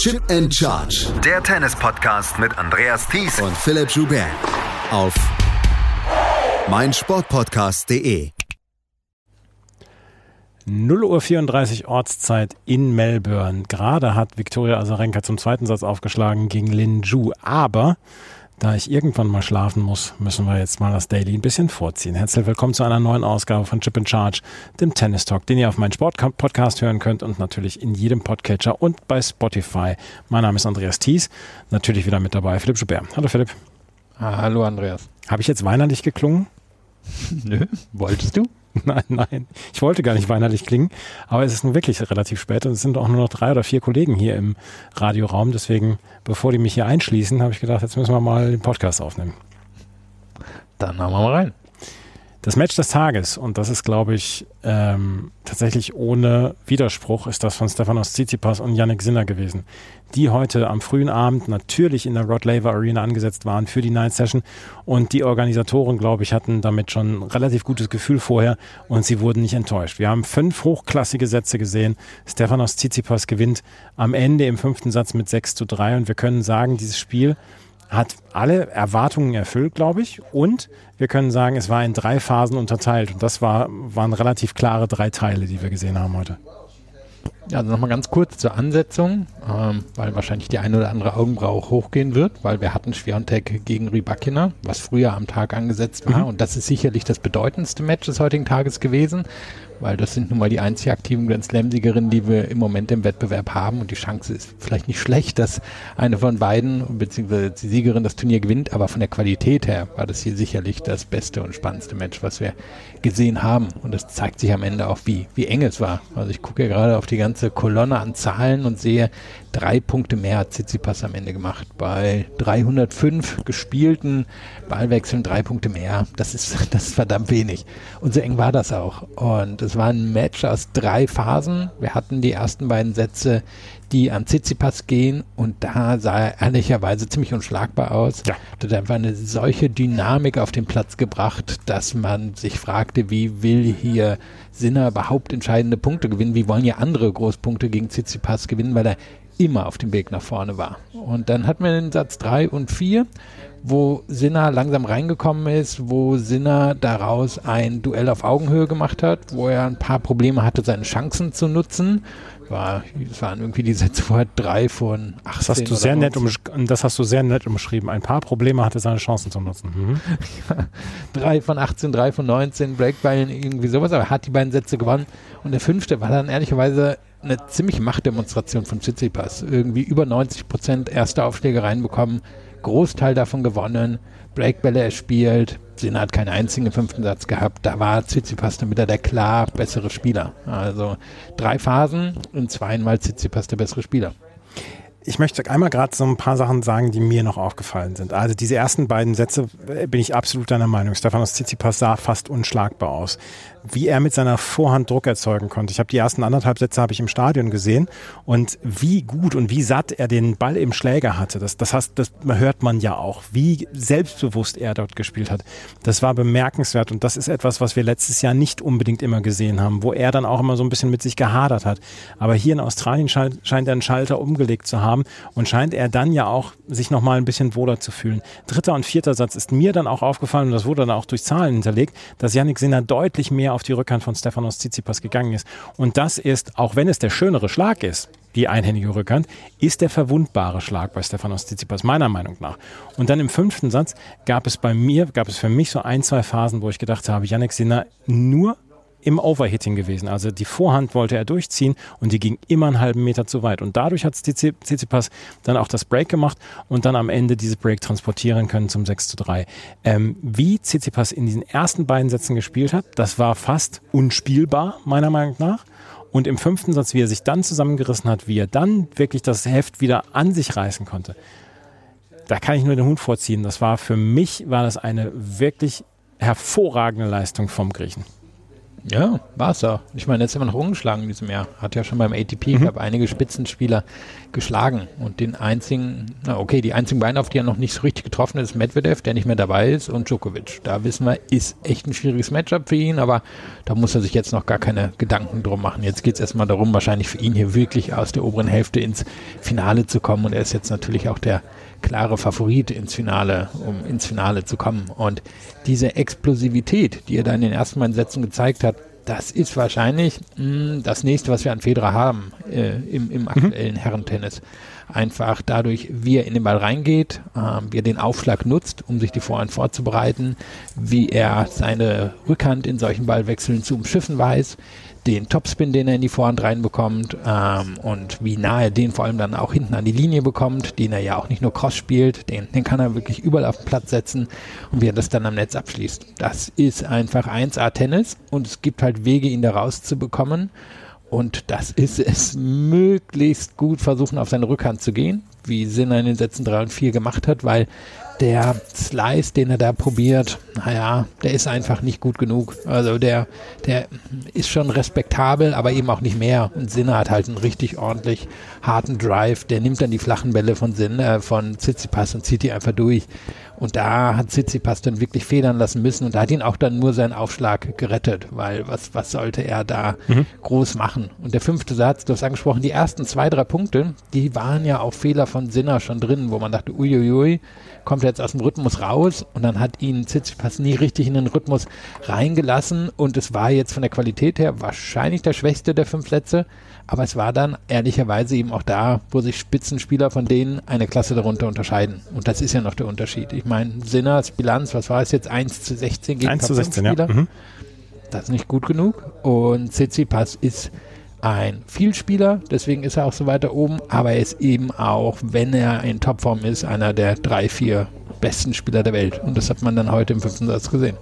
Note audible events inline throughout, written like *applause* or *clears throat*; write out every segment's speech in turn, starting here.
Chip and Charge. Der Tennis-Podcast mit Andreas Thies und Philipp Joubert. Auf meinsportpodcast.de. 0 Uhr 34 Ortszeit in Melbourne. Gerade hat Viktoria Azarenka zum zweiten Satz aufgeschlagen gegen Lin Ju. Aber da ich irgendwann mal schlafen muss, müssen wir jetzt mal das Daily ein bisschen vorziehen. Herzlich willkommen zu einer neuen Ausgabe von Chip in Charge, dem Tennis Talk, den ihr auf meinem Sport-Podcast hören könnt und natürlich in jedem Podcatcher und bei Spotify. Mein Name ist Andreas Thies, natürlich wieder mit dabei Philipp Schubert. Hallo Philipp. Hallo Andreas. Habe ich jetzt weinerlich geklungen? *laughs* Nö, wolltest du? *laughs* Nein, nein. Ich wollte gar nicht weinerlich klingen, aber es ist nun wirklich relativ spät und es sind auch nur noch drei oder vier Kollegen hier im Radioraum. Deswegen, bevor die mich hier einschließen, habe ich gedacht, jetzt müssen wir mal den Podcast aufnehmen. Dann haben wir mal rein. Das Match des Tages, und das ist, glaube ich, ähm, tatsächlich ohne Widerspruch, ist das von Stefanos Tsitsipas und Yannick Sinner gewesen, die heute am frühen Abend natürlich in der Rod Laver Arena angesetzt waren für die Night Session. Und die Organisatoren, glaube ich, hatten damit schon ein relativ gutes Gefühl vorher und sie wurden nicht enttäuscht. Wir haben fünf hochklassige Sätze gesehen. Stefanos Tsitsipas gewinnt am Ende im fünften Satz mit 6 zu 3 und wir können sagen, dieses Spiel hat alle Erwartungen erfüllt, glaube ich. Und wir können sagen, es war in drei Phasen unterteilt. Und das war, waren relativ klare drei Teile, die wir gesehen haben heute. Also nochmal ganz kurz zur Ansetzung, ähm, weil wahrscheinlich die eine oder andere Augenbraue hochgehen wird, weil wir hatten Schwiontek gegen Rybakina, was früher am Tag angesetzt war. Mhm. Und das ist sicherlich das bedeutendste Match des heutigen Tages gewesen, weil das sind nun mal die einzig aktiven Grand Slam-Siegerinnen, die wir im Moment im Wettbewerb haben und die Chance ist vielleicht nicht schlecht, dass eine von beiden, beziehungsweise die Siegerin das Turnier gewinnt, aber von der Qualität her war das hier sicherlich das beste und spannendste Match, was wir gesehen haben und das zeigt sich am Ende auch, wie, wie eng es war. Also ich gucke ja gerade auf die ganze Kolonne an Zahlen und sehe, drei Punkte mehr hat Tsitsipas am Ende gemacht. Bei 305 gespielten Ballwechseln drei Punkte mehr. Das ist, *laughs* das ist verdammt wenig. Und so eng war das auch. Und es war ein Match aus drei Phasen. Wir hatten die ersten beiden Sätze, die an Tsitsipas gehen und da sah er ehrlicherweise ziemlich unschlagbar aus. Ja. Hat einfach eine solche Dynamik auf den Platz gebracht, dass man sich fragte, wie will hier Sinner überhaupt entscheidende Punkte gewinnen? Wie wollen ja andere Großpunkte gegen Tsitsipas gewinnen, weil er immer auf dem Weg nach vorne war. Und dann hatten wir den Satz 3 und 4, wo Sinner langsam reingekommen ist, wo Sinner daraus ein Duell auf Augenhöhe gemacht hat, wo er ein paar Probleme hatte, seine Chancen zu nutzen. War, das waren irgendwie die Sätze vorher drei von 18. Das hast du sehr nett, das hast du sehr nett umschrieben. Ein paar Probleme hatte seine Chancen zu nutzen. Mhm. *laughs* drei von 18, drei von 19, Breakballen, irgendwie sowas, aber er hat die beiden Sätze gewonnen. Und der fünfte war dann ehrlicherweise eine ziemliche Machtdemonstration von Tsitsipas. Irgendwie über 90 Prozent erste Aufschläge reinbekommen, Großteil davon gewonnen, Breakbälle erspielt. Sina hat keinen einzigen fünften Satz gehabt. Da war Tsitsipas dann wieder der klar bessere Spieler. Also drei Phasen und zweimal Tsitsipas der bessere Spieler. Ich möchte einmal gerade so ein paar Sachen sagen, die mir noch aufgefallen sind. Also diese ersten beiden Sätze äh, bin ich absolut deiner Meinung. Stefanos Tsitsipas sah fast unschlagbar aus wie er mit seiner Vorhand Druck erzeugen konnte. Ich habe die ersten anderthalb Sätze habe ich im Stadion gesehen und wie gut und wie satt er den Ball im Schläger hatte. Das, das, heißt, das hört man ja auch, wie selbstbewusst er dort gespielt hat. Das war bemerkenswert und das ist etwas, was wir letztes Jahr nicht unbedingt immer gesehen haben, wo er dann auch immer so ein bisschen mit sich gehadert hat. Aber hier in Australien scheint, scheint er einen Schalter umgelegt zu haben und scheint er dann ja auch sich nochmal ein bisschen wohler zu fühlen. Dritter und vierter Satz ist mir dann auch aufgefallen und das wurde dann auch durch Zahlen hinterlegt, dass Yannick Sinner deutlich mehr mehr auf die Rückhand von Stefanos Tsitsipas gegangen ist. Und das ist, auch wenn es der schönere Schlag ist, die einhändige Rückhand, ist der verwundbare Schlag bei Stefanos Tsitsipas, meiner Meinung nach. Und dann im fünften Satz gab es bei mir, gab es für mich so ein, zwei Phasen, wo ich gedacht habe, Yannick Sinner nur im Overhitting gewesen. Also die Vorhand wollte er durchziehen und die ging immer einen halben Meter zu weit. Und dadurch hat Tsitsipas dann auch das Break gemacht und dann am Ende dieses Break transportieren können zum 6 zu 3. Ähm, wie Tsitsipas in diesen ersten beiden Sätzen gespielt hat, das war fast unspielbar, meiner Meinung nach. Und im fünften Satz, wie er sich dann zusammengerissen hat, wie er dann wirklich das Heft wieder an sich reißen konnte, da kann ich nur den Hut vorziehen. Das war für mich, war das eine wirklich hervorragende Leistung vom Griechen. Ja, war es auch. Ich meine, jetzt immer noch ungeschlagen in diesem Jahr. Hat ja schon beim ATP mhm. gab einige Spitzenspieler geschlagen. Und den einzigen, na okay, die einzigen beiden, auf die er noch nicht so richtig getroffen ist, Medvedev, der nicht mehr dabei ist, und Djokovic. Da wissen wir, ist echt ein schwieriges Matchup für ihn, aber da muss er sich jetzt noch gar keine Gedanken drum machen. Jetzt geht es erstmal darum, wahrscheinlich für ihn hier wirklich aus der oberen Hälfte ins Finale zu kommen. Und er ist jetzt natürlich auch der klare Favorit ins Finale, um ins Finale zu kommen. Und diese Explosivität, die er da in den ersten beiden Sätzen gezeigt hat, das ist wahrscheinlich mh, hm, das nächste, was wir an Federer haben äh, im, im mhm. aktuellen mhm. Herrentennis. Einfach dadurch, wie er in den Ball reingeht, äh, wie er den Aufschlag nutzt, um sich die Vorhand vorzubereiten, wie er seine Rückhand in solchen Ballwechseln zu umschiffen weiß, den Topspin, den er in die Vorhand reinbekommt ähm, und wie nah er den vor allem dann auch hinten an die Linie bekommt, den er ja auch nicht nur Cross spielt, den, den kann er wirklich überall auf den Platz setzen und wie er das dann am Netz abschließt. Das ist einfach 1A Tennis und es gibt halt Wege, ihn da rauszubekommen und das ist es. Möglichst gut versuchen, auf seine Rückhand zu gehen, wie Sinner in den Sätzen 3 und 4 gemacht hat, weil der Slice, den er da probiert, naja, der ist einfach nicht gut genug. Also der, der ist schon respektabel, aber eben auch nicht mehr. Und Sinner hat halt einen richtig ordentlich harten Drive. Der nimmt dann die flachen Bälle von Sinner, äh, von Tsitsipas und zieht die einfach durch. Und da hat Tsitsipas dann wirklich federn lassen müssen und da hat ihn auch dann nur sein Aufschlag gerettet, weil was, was sollte er da mhm. groß machen? Und der fünfte Satz, du hast angesprochen, die ersten zwei, drei Punkte, die waren ja auch Fehler von Sinner schon drin, wo man dachte, uiuiui, kommt er jetzt aus dem Rhythmus raus und dann hat ihn Tsitsipas nie richtig in den Rhythmus reingelassen und es war jetzt von der Qualität her wahrscheinlich der schwächste der fünf Sätze, aber es war dann ehrlicherweise eben auch da, wo sich Spitzenspieler von denen eine Klasse darunter unterscheiden. Und das ist ja noch der Unterschied. Ich meine, Sinners Bilanz, was war es jetzt? 1 zu 16 gegen 1 zu 16, ja. Mhm. Das ist nicht gut genug. Und Tsitsipas ist ein Vielspieler, deswegen ist er auch so weiter oben, aber er ist eben auch, wenn er in Topform ist, einer der drei, vier besten Spieler der Welt. Und das hat man dann heute im fünften Satz gesehen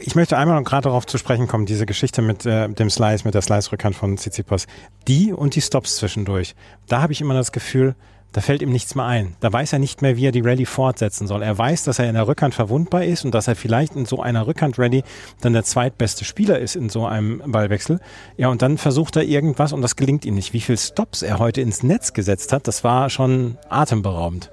ich möchte einmal noch gerade darauf zu sprechen kommen, diese Geschichte mit äh, dem Slice, mit der Slice-Rückhand von Tsitsipas. Die und die Stops zwischendurch. Da habe ich immer das Gefühl, da fällt ihm nichts mehr ein. Da weiß er nicht mehr, wie er die Rallye fortsetzen soll. Er weiß, dass er in der Rückhand verwundbar ist und dass er vielleicht in so einer Rückhand-Rallye dann der zweitbeste Spieler ist in so einem Ballwechsel. Ja, und dann versucht er irgendwas und das gelingt ihm nicht. Wie viele Stops er heute ins Netz gesetzt hat, das war schon atemberaubend.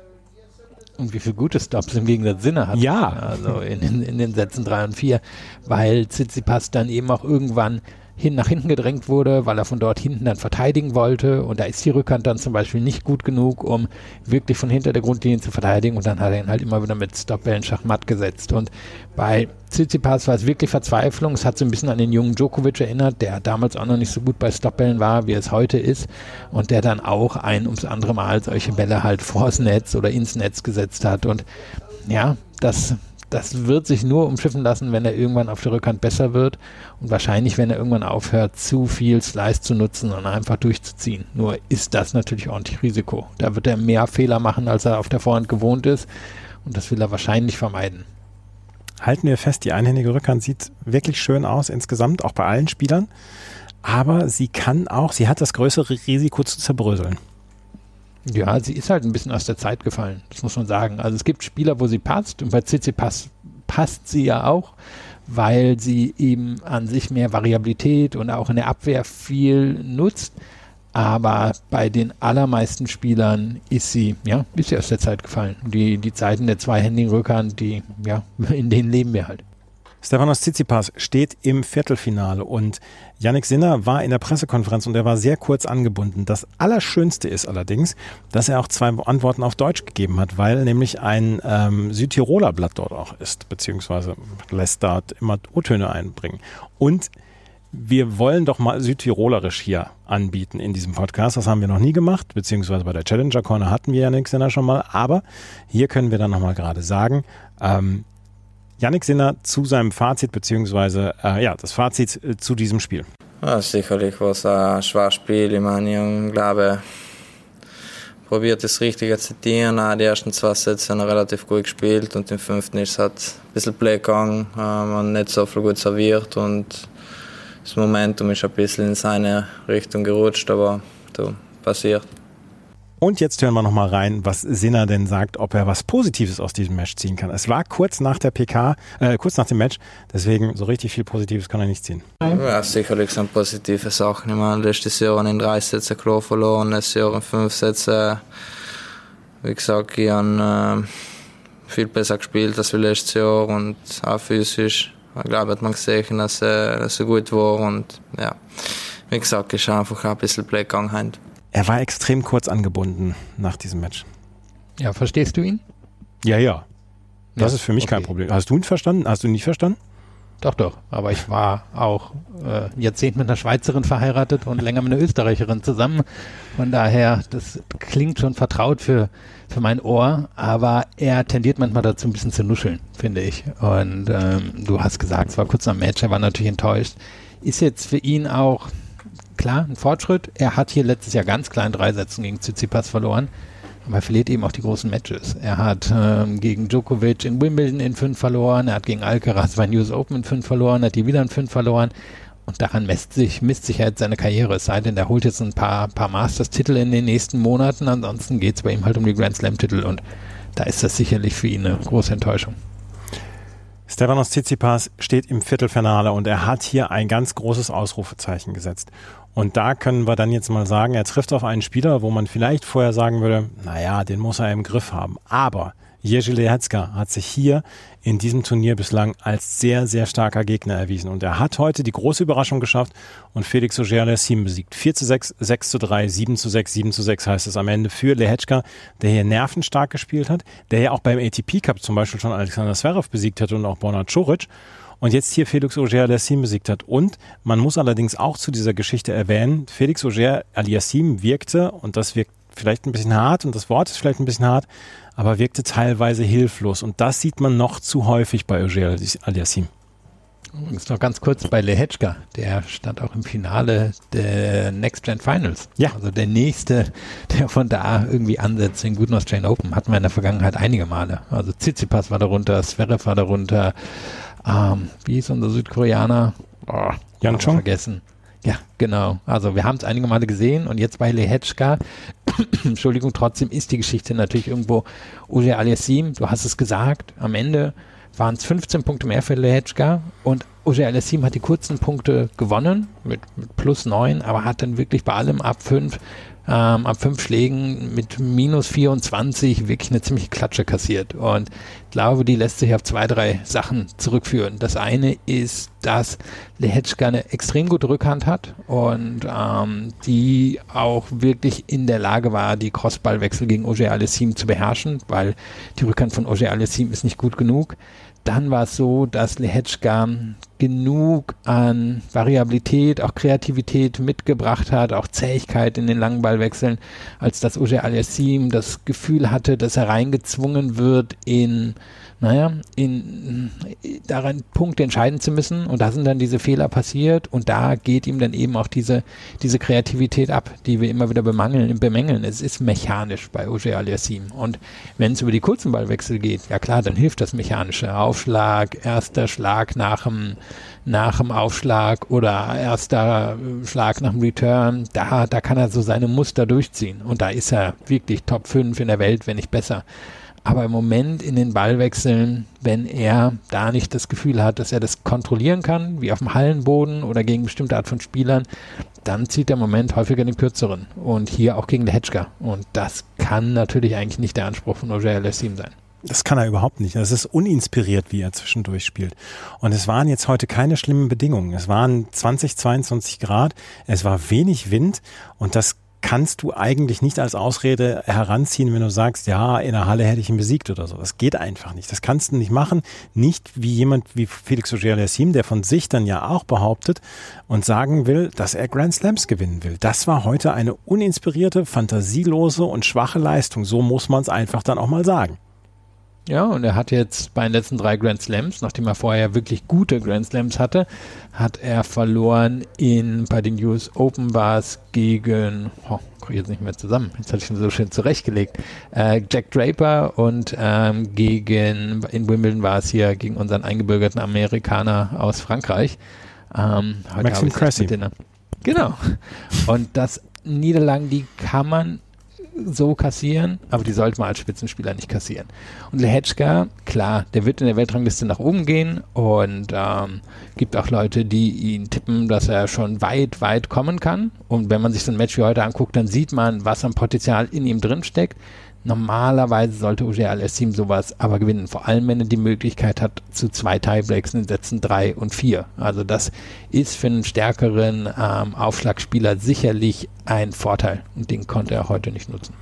Und wie viel gute Stops im Gegensatz Sinne hat. Ja. Also in, in, in den Sätzen 3 und 4, weil Tsitsipas dann eben auch irgendwann hin nach hinten gedrängt wurde, weil er von dort hinten dann verteidigen wollte. Und da ist die Rückhand dann zum Beispiel nicht gut genug, um wirklich von hinter der Grundlinie zu verteidigen. Und dann hat er ihn halt immer wieder mit Stopbällen Schachmatt gesetzt. Und bei Tsitsipas war es wirklich Verzweiflung, es hat so ein bisschen an den jungen Djokovic erinnert, der damals auch noch nicht so gut bei Stopbällen war, wie es heute ist. Und der dann auch ein ums andere Mal solche Bälle halt vors Netz oder ins Netz gesetzt hat. Und ja, das das wird sich nur umschiffen lassen, wenn er irgendwann auf der Rückhand besser wird und wahrscheinlich, wenn er irgendwann aufhört, zu viel Slice zu nutzen und einfach durchzuziehen. Nur ist das natürlich ordentlich Risiko. Da wird er mehr Fehler machen, als er auf der Vorhand gewohnt ist und das will er wahrscheinlich vermeiden. Halten wir fest, die einhändige Rückhand sieht wirklich schön aus insgesamt, auch bei allen Spielern. Aber sie kann auch, sie hat das größere Risiko zu zerbröseln. Ja, sie ist halt ein bisschen aus der Zeit gefallen, das muss man sagen. Also es gibt Spieler, wo sie passt und bei CC passt, passt sie ja auch, weil sie eben an sich mehr Variabilität und auch in der Abwehr viel nutzt. Aber bei den allermeisten Spielern ist sie, ja, ist sie aus der Zeit gefallen. Die, die Zeiten der zweihändigen Rückhand, die, ja, *laughs* in denen leben wir halt. Stefanos Tsitsipas steht im Viertelfinale und Yannick Sinner war in der Pressekonferenz und er war sehr kurz angebunden. Das Allerschönste ist allerdings, dass er auch zwei Antworten auf Deutsch gegeben hat, weil nämlich ein ähm, Südtiroler Blatt dort auch ist, beziehungsweise lässt dort immer O-Töne einbringen. Und wir wollen doch mal Südtirolerisch hier anbieten in diesem Podcast. Das haben wir noch nie gemacht, beziehungsweise bei der Challenger Corner hatten wir Yannick Sinner schon mal. Aber hier können wir dann nochmal gerade sagen, ähm, Yannick Sinner zu seinem Fazit, beziehungsweise äh, ja, das Fazit äh, zu diesem Spiel. Ja, sicherlich war es ein schweres Spiel. Ich meine, ich glaube, probiert das Richtige zu zitieren. Die ersten zwei Sätze haben relativ gut gespielt und im fünften ist es halt ein bisschen Play gegangen. Äh, man nicht so viel gut serviert und das Momentum ist ein bisschen in seine Richtung gerutscht, aber so passiert. Und jetzt hören wir nochmal rein, was Sinner denn sagt, ob er was Positives aus diesem Match ziehen kann. Es war kurz nach der PK, äh, kurz nach dem Match, deswegen so richtig viel Positives kann er nicht ziehen. Ja, sicherlich sind positive Sachen. Ich meine, letztes Jahr in drei Sätzen klar verloren, letztes Jahr in fünf Sätzen. Wie gesagt, ich habe äh, viel besser gespielt als letztes Jahr und auch physisch. Ich glaube, hat man gesehen, dass, äh, dass er gut war und ja, wie gesagt, ist einfach ein bisschen Black gegangen. Er war extrem kurz angebunden nach diesem Match. Ja, verstehst du ihn? Ja, ja. Das Ja, ist für mich kein okay. Problem. Hast du ihn verstanden? Hast du ihn nicht verstanden? Doch, doch. Aber ich war auch äh, ein Jahrzehnt mit einer Schweizerin verheiratet und länger mit einer Österreicherin zusammen. Von daher, das klingt schon vertraut für, für mein Ohr, aber er tendiert manchmal dazu, ein bisschen zu nuscheln, finde ich. Und ähm, du hast gesagt, es war kurz am Match, er war natürlich enttäuscht. Ist jetzt für ihn auch klar ein Fortschritt. Er hat hier letztes Jahr ganz klar in drei Sätzen gegen Tsitsipas verloren. Aber er verliert eben auch die großen Matches. Er hat ähm, gegen Djokovic in Wimbledon in fünf verloren, er hat gegen Alcaraz bei News Open in fünf verloren, hat die wieder in fünf verloren. Und daran misst sich, misst sich halt seine Karriere. Es sei denn, der holt jetzt ein paar, paar Masters-Titel in den nächsten Monaten. Ansonsten geht es bei ihm halt um die Grand Slam-Titel und da ist das sicherlich für ihn eine große Enttäuschung. Stefanos Tsitsipas steht im Viertelfinale und er hat hier ein ganz großes Ausrufezeichen gesetzt. Und da können wir dann jetzt mal sagen, er trifft auf einen Spieler, wo man vielleicht vorher sagen würde, naja, den muss er im Griff haben. Aber Jerzy Lehecka hat sich hier in diesem Turnier bislang als sehr, sehr starker Gegner erwiesen. Und er hat heute die große Überraschung geschafft und Felix Auger-Aliassime besiegt. 4 zu 6, 6 zu 3, 7 zu 6, 7 zu 6 heißt es am Ende für Lehecka, der hier nervenstark gespielt hat, der ja auch beim ATP Cup zum Beispiel schon Alexander Zverev besiegt hat und auch Borna Coric und jetzt hier Felix Auger-Aliassime besiegt hat. Und man muss allerdings auch zu dieser Geschichte erwähnen, Felix Auger-Aliassime wirkte, und das wirkt vielleicht ein bisschen hart und das Wort ist vielleicht ein bisschen hart, aber wirkte teilweise hilflos. Und das sieht man noch zu häufig bei Auger-Aliassime. Übrigens noch ganz kurz bei Lehechka, der stand auch im Finale der Next Gen Finals. Ja. Also der nächste, der von da irgendwie ansetzt, den guten Australian Open, hatten wir in der Vergangenheit einige Male. Also Tsitsipas war darunter, Zverev war darunter, ähm, wie hieß unser Südkoreaner? Oh, ich Chong? vergessen. Ja, genau. Also wir haben es einige Male gesehen und jetzt bei Lehechka, *clears throat* Entschuldigung, trotzdem ist die Geschichte natürlich irgendwo Uge Aliassim, du hast es gesagt, am Ende waren es 15 Punkte mehr für Lehechka und Uge Aliassim hat die kurzen Punkte gewonnen mit, mit plus 9, aber hat dann wirklich bei allem ab 5 ähm, ab fünf Schlägen mit minus 24 wirklich eine ziemliche Klatsche kassiert. Und ich glaube, die lässt sich auf zwei, drei Sachen zurückführen. Das eine ist, dass Lehechka eine extrem gute Rückhand hat und ähm, die auch wirklich in der Lage war, die Crossballwechsel gegen Oje Alessim zu beherrschen, weil die Rückhand von Oje Alessim ist nicht gut genug. Dann war es so, dass Lehechka genug an Variabilität, auch Kreativität mitgebracht hat, auch Zähigkeit in den langen Ballwechseln, als dass Oje Aliassim das Gefühl hatte, dass er reingezwungen wird in, naja, in daran Punkte entscheiden zu müssen und da sind dann diese Fehler passiert und da geht ihm dann eben auch diese, diese Kreativität ab, die wir immer wieder bemangeln, bemängeln. Es ist mechanisch bei Oje Aliassim und wenn es über die kurzen Ballwechsel geht, ja klar, dann hilft das mechanische Aufschlag, erster Schlag nach dem nach dem Aufschlag oder erster Schlag nach dem Return, da, da kann er so seine Muster durchziehen. Und da ist er wirklich Top 5 in der Welt, wenn nicht besser. Aber im Moment in den Ballwechseln, wenn er da nicht das Gefühl hat, dass er das kontrollieren kann, wie auf dem Hallenboden oder gegen bestimmte Art von Spielern, dann zieht er im Moment häufiger den kürzeren. Und hier auch gegen Lehechka. Und das kann natürlich eigentlich nicht der Anspruch von Ogier Lessim sein. Das kann er überhaupt nicht. Das ist uninspiriert, wie er zwischendurch spielt. Und es waren jetzt heute keine schlimmen Bedingungen. Es waren 20, 22 Grad, es war wenig Wind und das kannst du eigentlich nicht als Ausrede heranziehen, wenn du sagst, ja, in der Halle hätte ich ihn besiegt oder so. Das geht einfach nicht. Das kannst du nicht machen. Nicht wie jemand wie Felix Auger-Aliassime, der von sich dann ja auch behauptet und sagen will, dass er Grand Slams gewinnen will. Das war heute eine uninspirierte, fantasielose und schwache Leistung. So muss man es einfach dann auch mal sagen. Ja, und er hat jetzt bei den letzten drei Grand Slams, nachdem er vorher wirklich gute Grand Slams hatte, hat er verloren in, bei den US Open war es gegen, oh, kriege ich jetzt nicht mehr zusammen, jetzt hatte ich ihn so schön zurechtgelegt, äh, Jack Draper und ähm, gegen, in Wimbledon war es hier gegen unseren eingebürgerten Amerikaner aus Frankreich. Ähm, Maxim Cressy. Genau. Und das Niederlagen, die kann man so kassieren, aber die sollte man als Spitzenspieler nicht kassieren. Und Lehetschka, klar, der wird in der Weltrangliste nach oben gehen und ähm, gibt auch Leute, die ihn tippen, dass er schon weit, weit kommen kann. Und wenn man sich so ein Match wie heute anguckt, dann sieht man, was am Potenzial in ihm drin steckt. Normalerweise sollte Uger Alessim sowas aber gewinnen, vor allem wenn er die Möglichkeit hat zu zwei Tiebreaks in Sätzen drei und vier. Also das ist für einen stärkeren ähm, Aufschlagspieler sicherlich ein Vorteil und den konnte er heute nicht nutzen.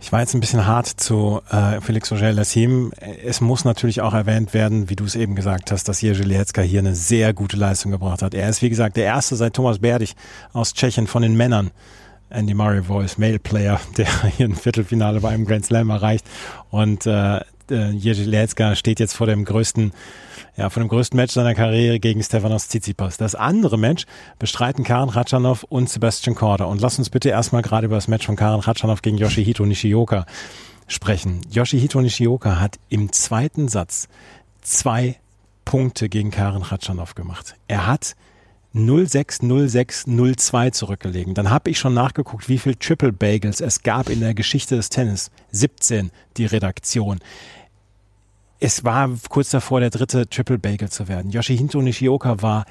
Ich war jetzt ein bisschen hart zu äh, Felix Auger-Lassim. Es muss natürlich auch erwähnt werden, wie du es eben gesagt hast, dass Jerzy Lietzka hier eine sehr gute Leistung gebracht hat. Er ist, wie gesagt, der erste seit Thomas Berdig aus Tschechien von den Männern, Andy Murray Voice, Male Player, *laughs* der hier ein Viertelfinale bei einem Grand Slam erreicht. Und äh, äh Jerzy Lietzka steht jetzt vor dem größten ja, vor dem größten Match seiner Karriere gegen Stefanos Tsitsipas. Das andere Match bestreiten Karen Ratschanow und Sebastian Korda. Und lass uns bitte erstmal gerade über das Match von Karen Ratschanow gegen Yoshihito Nishioka sprechen. Yoshihito Nishioka hat im zweiten Satz zwei Punkte gegen Karen Ratschanow gemacht. Er hat 060602 zurückgelegen. Dann habe ich schon nachgeguckt, wie viel Triple Bagels es gab in der Geschichte des Tennis. 17 die Redaktion. Es war kurz davor, der dritte Triple Bagel zu werden. Yoshihito Nishioka war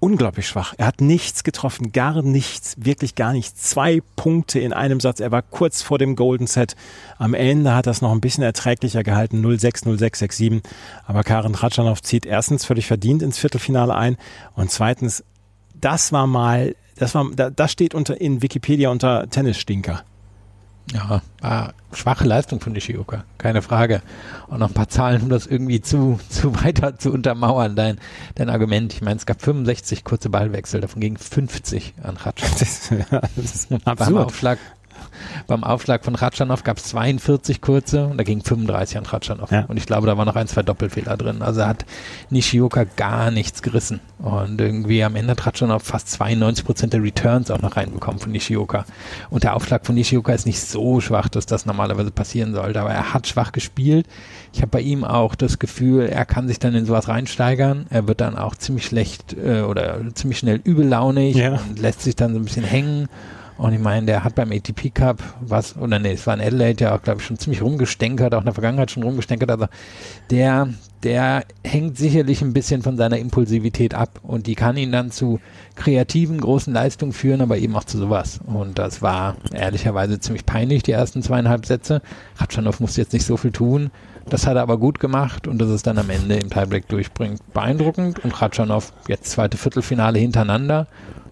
unglaublich schwach. Er hat nichts getroffen, gar nichts, wirklich gar nichts. Zwei Punkte in einem Satz. Er war kurz vor dem Golden Set. Am Ende hat es noch ein bisschen erträglicher gehalten, 0-6, 0-6, 6-7. Aber Karen Tratschanow zieht erstens völlig verdient ins Viertelfinale ein und zweitens, das war mal, das war, das steht unter, in Wikipedia unter Tennisstinker. Ja, war schwache Leistung von Nishioka, keine Frage. Und noch ein paar Zahlen, um das irgendwie zu, *laughs* zu weiter zu untermauern, dein, dein Argument. Ich meine, es gab 65 kurze Ballwechsel, davon gingen 50 an Ratschan. Das, ja, das ist. Beim Aufschlag beim Aufschlag von Ratschanow gab es 42 kurze und da ging 35 an Ratschanow. Ja. Und ich glaube, da waren noch ein, zwei Doppelfehler drin. Also hat Nishioka gar nichts gerissen. Und irgendwie am Ende hat Ratschanow fast 92 Prozent der Returns auch noch reinbekommen von Nishioka. Und der Aufschlag von Nishioka ist nicht so schwach, dass das normalerweise passieren sollte. Aber er hat schwach gespielt. Ich habe bei ihm auch das Gefühl, er kann sich dann in sowas reinsteigern. Er wird dann auch ziemlich schlecht äh, oder ziemlich schnell übellaunig ja. und lässt sich dann so ein bisschen hängen. Und ich meine, der hat beim ATP Cup was, oder nee, es war in Adelaide ja auch, glaube ich, schon ziemlich rumgestänkert, auch in der Vergangenheit schon rumgestänkert. Also der, der hängt sicherlich ein bisschen von seiner Impulsivität ab und die kann ihn dann zu kreativen, großen Leistungen führen, aber eben auch zu sowas. Und das war ehrlicherweise ziemlich peinlich, die ersten zweieinhalb Sätze. Ratschanow musste jetzt nicht so viel tun. Das hat er aber gut gemacht und das ist dann am Ende im Tiebreak durchbringt. Beeindruckend und Ratschanow jetzt zweite Viertelfinale hintereinander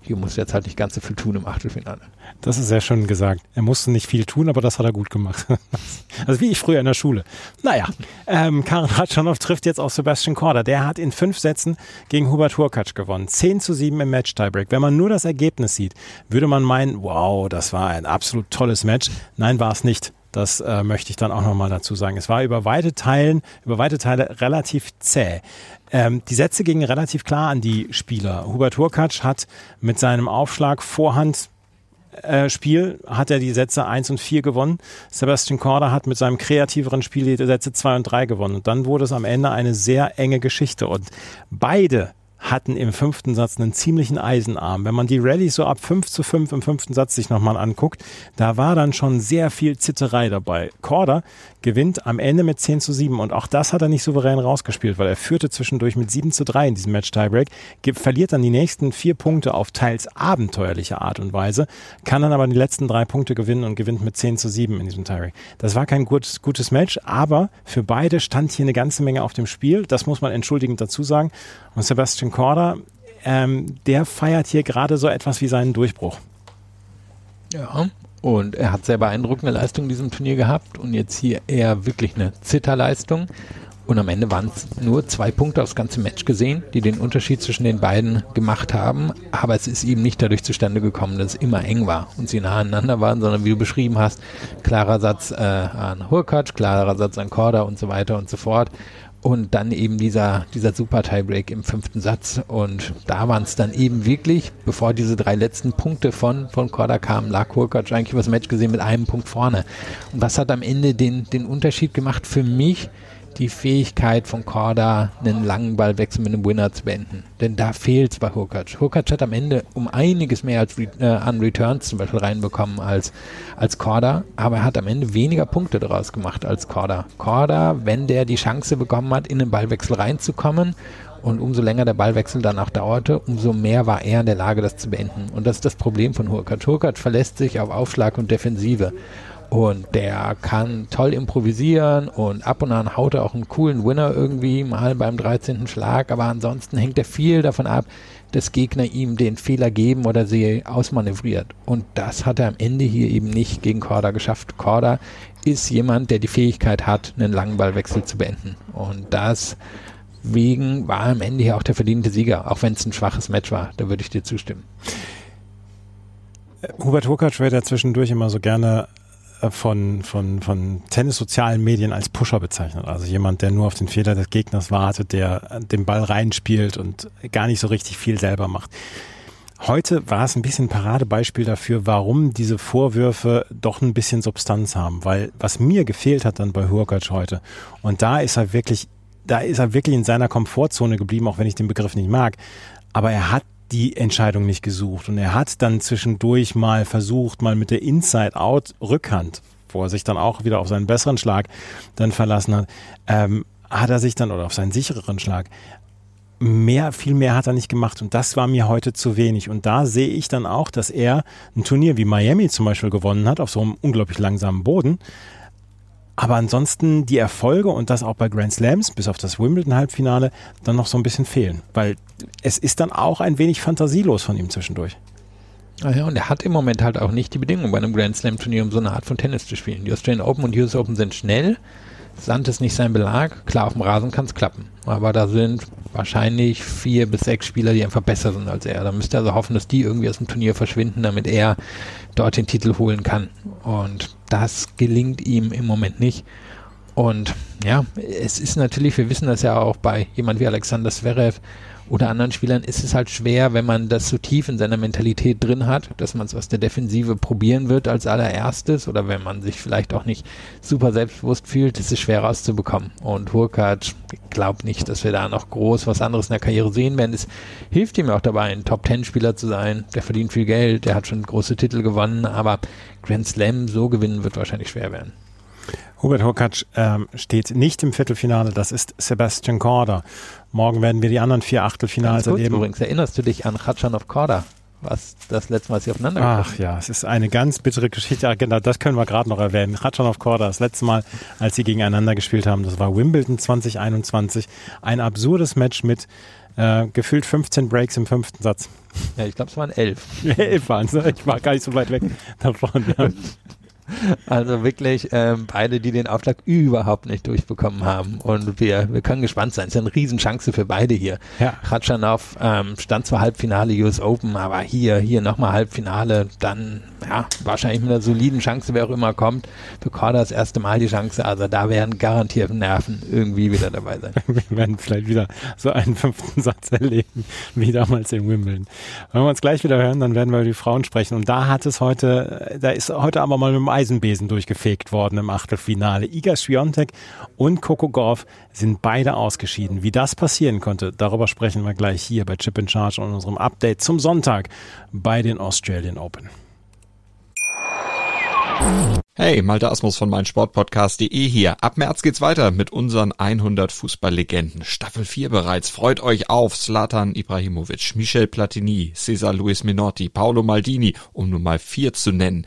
hier muss jetzt halt nicht ganz so viel tun im Achtelfinale. Das ist sehr schön gesagt. Er musste nicht viel tun, aber das hat er gut gemacht. *laughs* also wie ich früher in der Schule. Naja, ähm, Karin Ratschanow trifft jetzt auf Sebastian Korda. Der hat in fünf Sätzen gegen Hubert Hurkacz gewonnen. 10 zu 7 im Match-Tiebreak. Wenn man nur das Ergebnis sieht, würde man meinen, wow, das war ein absolut tolles Match. Nein, war es nicht. Das äh, möchte ich dann auch nochmal dazu sagen. Es war über weite Teilen, über weite Teile relativ zäh. Ähm, die Sätze gingen relativ klar an die Spieler. Hubert Hurkacz hat mit seinem Aufschlag Vorhand äh, Spiel hat er die Sätze 1 und 4 gewonnen. Sebastian Korda hat mit seinem kreativeren Spiel die Sätze 2 und 3 gewonnen. Und dann wurde es am Ende eine sehr enge Geschichte. Und beide hatten im fünften Satz einen ziemlichen Eisenarm. Wenn man die Rallye so ab 5 zu 5 im fünften Satz sich nochmal anguckt, da war dann schon sehr viel Zitterei dabei. Korda gewinnt am Ende mit 10 zu 7 und auch das hat er nicht souverän rausgespielt, weil er führte zwischendurch mit 7 zu 3 in diesem Match Tiebreak, verliert dann die nächsten vier Punkte auf teils abenteuerliche Art und Weise, kann dann aber die letzten drei Punkte gewinnen und gewinnt mit 10 zu 7 in diesem Tiebreak. Das war kein gut, gutes Match, aber für beide stand hier eine ganze Menge auf dem Spiel. Das muss man entschuldigend dazu sagen. Und Sebastian Korda, ähm, der feiert hier gerade so etwas wie seinen Durchbruch. Ja, und er hat sehr beeindruckende Leistung in diesem Turnier gehabt und jetzt hier eher wirklich eine Zitterleistung. Und am Ende waren es nur zwei Punkte aufs ganze Match gesehen, die den Unterschied zwischen den beiden gemacht haben. Aber es ist eben nicht dadurch zustande gekommen, dass es immer eng war und sie nah aneinander waren, sondern wie du beschrieben hast, klarer Satz äh, an Hurkacz, klarer Satz an Korda und so weiter und so fort. Und dann eben dieser, dieser super Tiebreak im fünften Satz. Und da waren es dann eben wirklich, bevor diese drei letzten Punkte von, von Korda kamen, lag Hurkacz eigentlich über das Match gesehen mit einem Punkt vorne. Und was hat am Ende den, den Unterschied gemacht für mich? Die Fähigkeit von Korda, einen langen Ballwechsel mit einem Winner zu beenden. Denn da fehlt es bei Hurkacz. Hurkacz hat am Ende um einiges mehr als, äh, an Returns zum Beispiel reinbekommen als, als Korda, aber er hat am Ende weniger Punkte daraus gemacht als Korda. Korda, wenn der die Chance bekommen hat, in den Ballwechsel reinzukommen und umso länger der Ballwechsel dann auch dauerte, umso mehr war er in der Lage, das zu beenden. Und das ist das Problem von Hurkacz. Hurkacz verlässt sich auf Aufschlag und Defensive. Und der kann toll improvisieren und ab und an haut er auch einen coolen Winner irgendwie, mal beim 13. Schlag, aber ansonsten hängt er viel davon ab, dass Gegner ihm den Fehler geben oder sie ausmanövriert. Und das hat er am Ende hier eben nicht gegen Korda geschafft. Korda ist jemand, der die Fähigkeit hat, einen langen Ballwechsel zu beenden. Und deswegen war am Ende hier auch der verdiente Sieger, auch wenn es ein schwaches Match war. Da würde ich dir zustimmen. Hubert Hurkacz wird ja zwischendurch immer so gerne von, von, von Tennis-sozialen Medien als Pusher bezeichnet. Also jemand, der nur auf den Fehler des Gegners wartet, der den Ball reinspielt und gar nicht so richtig viel selber macht. Heute war es ein bisschen Paradebeispiel dafür, warum diese Vorwürfe doch ein bisschen Substanz haben. Weil was mir gefehlt hat dann bei Hurkacz heute, und da ist er wirklich, da ist er wirklich in seiner Komfortzone geblieben, auch wenn ich den Begriff nicht mag. Aber er hat die Entscheidung nicht gesucht. Und er hat dann zwischendurch mal versucht, mal mit der Inside-Out-Rückhand, wo er sich dann auch wieder auf seinen besseren Schlag dann verlassen hat, ähm, hat er sich dann, oder auf seinen sichereren Schlag, mehr, viel mehr hat er nicht gemacht und das war mir heute zu wenig. Und da sehe ich dann auch, dass er ein Turnier wie Miami zum Beispiel gewonnen hat, auf so einem unglaublich langsamen Boden, aber ansonsten die Erfolge und das auch bei Grand Slams, bis auf das Wimbledon-Halbfinale, dann noch so ein bisschen fehlen. Weil es ist dann auch ein wenig fantasielos von ihm zwischendurch. Ah ja, und er hat im Moment halt auch nicht die Bedingungen bei einem Grand Slam Turnier, um so eine Art von Tennis zu spielen. Die Australian Open und US Open sind schnell. Sand ist nicht sein Belag. Klar, auf dem Rasen kann es klappen. Aber da sind wahrscheinlich vier bis sechs Spieler, die einfach besser sind als er. Da müsste er also hoffen, dass die irgendwie aus dem Turnier verschwinden, damit er dort den Titel holen kann. Und das gelingt ihm im Moment nicht. Und ja, es ist natürlich, wir wissen das ja auch bei jemand wie Alexander Zverev, oder anderen Spielern ist es halt schwer, wenn man das so tief in seiner Mentalität drin hat, dass man es aus der Defensive probieren wird als allererstes oder wenn man sich vielleicht auch nicht super selbstbewusst fühlt, ist es schwer rauszubekommen. Und Hurkacz glaubt nicht, dass wir da noch groß was anderes in der Karriere sehen werden. Es hilft ihm auch dabei, ein Top-10-Spieler zu sein. Der verdient viel Geld, der hat schon große Titel gewonnen, aber Grand Slam so gewinnen wird wahrscheinlich schwer werden. Hubert Hurkacz ähm, steht nicht im Viertelfinale, das ist Sebastian Korda. Morgen werden wir die anderen vier Achtelfinals Ganz kurz, erleben. Übrigens, erinnerst du dich an Khachanov Korda? was das letzte Mal sie aufeinander Ach ja, es ist eine ganz bittere Geschichte. Ja, genau, das können wir gerade noch erwähnen. Khachanov Korda, das letzte Mal, als sie gegeneinander gespielt haben, das war Wimbledon 2021. Ein absurdes Match mit äh, gefühlt 15 Breaks im fünften Satz. Ja, ich glaube, es waren elf. *laughs* elf waren es. Ich war gar nicht so weit weg *laughs* davon. Ja. Also wirklich ähm, beide, die den Aufschlag überhaupt nicht durchbekommen haben. Und wir, wir können gespannt sein. Es ist eine Riesenchance für beide hier. Ja. Ratschanow ähm, stand zwar Halbfinale US Open, aber hier, hier nochmal Halbfinale, dann ja, wahrscheinlich mit einer soliden Chance, wer auch immer kommt. Für Korda das erste Mal die Chance. Also da werden garantiert Nerven irgendwie wieder dabei sein. *laughs* wir werden vielleicht wieder so einen fünften Satz erleben, wie damals in Wimbledon. Wenn wir uns gleich wieder hören, dann werden wir über die Frauen sprechen. Und da hat es heute, da ist heute aber mal mit dem Eisenbesen durchgefegt worden im Achtelfinale. Iga Swiatek und Coco Gauff sind beide ausgeschieden. Wie das passieren konnte, darüber sprechen wir gleich hier bei Chip in Charge und unserem Update zum Sonntag bei den Australian Open. Hey, Malte Asmus von meinsportpodcast.de hier. Ab März geht's weiter mit unseren 100 Fußballlegenden. Staffel 4 bereits. Freut euch auf Zlatan Ibrahimovic, Michel Platini, Cesar Luis Minotti, Paolo Maldini, um nur mal vier zu nennen.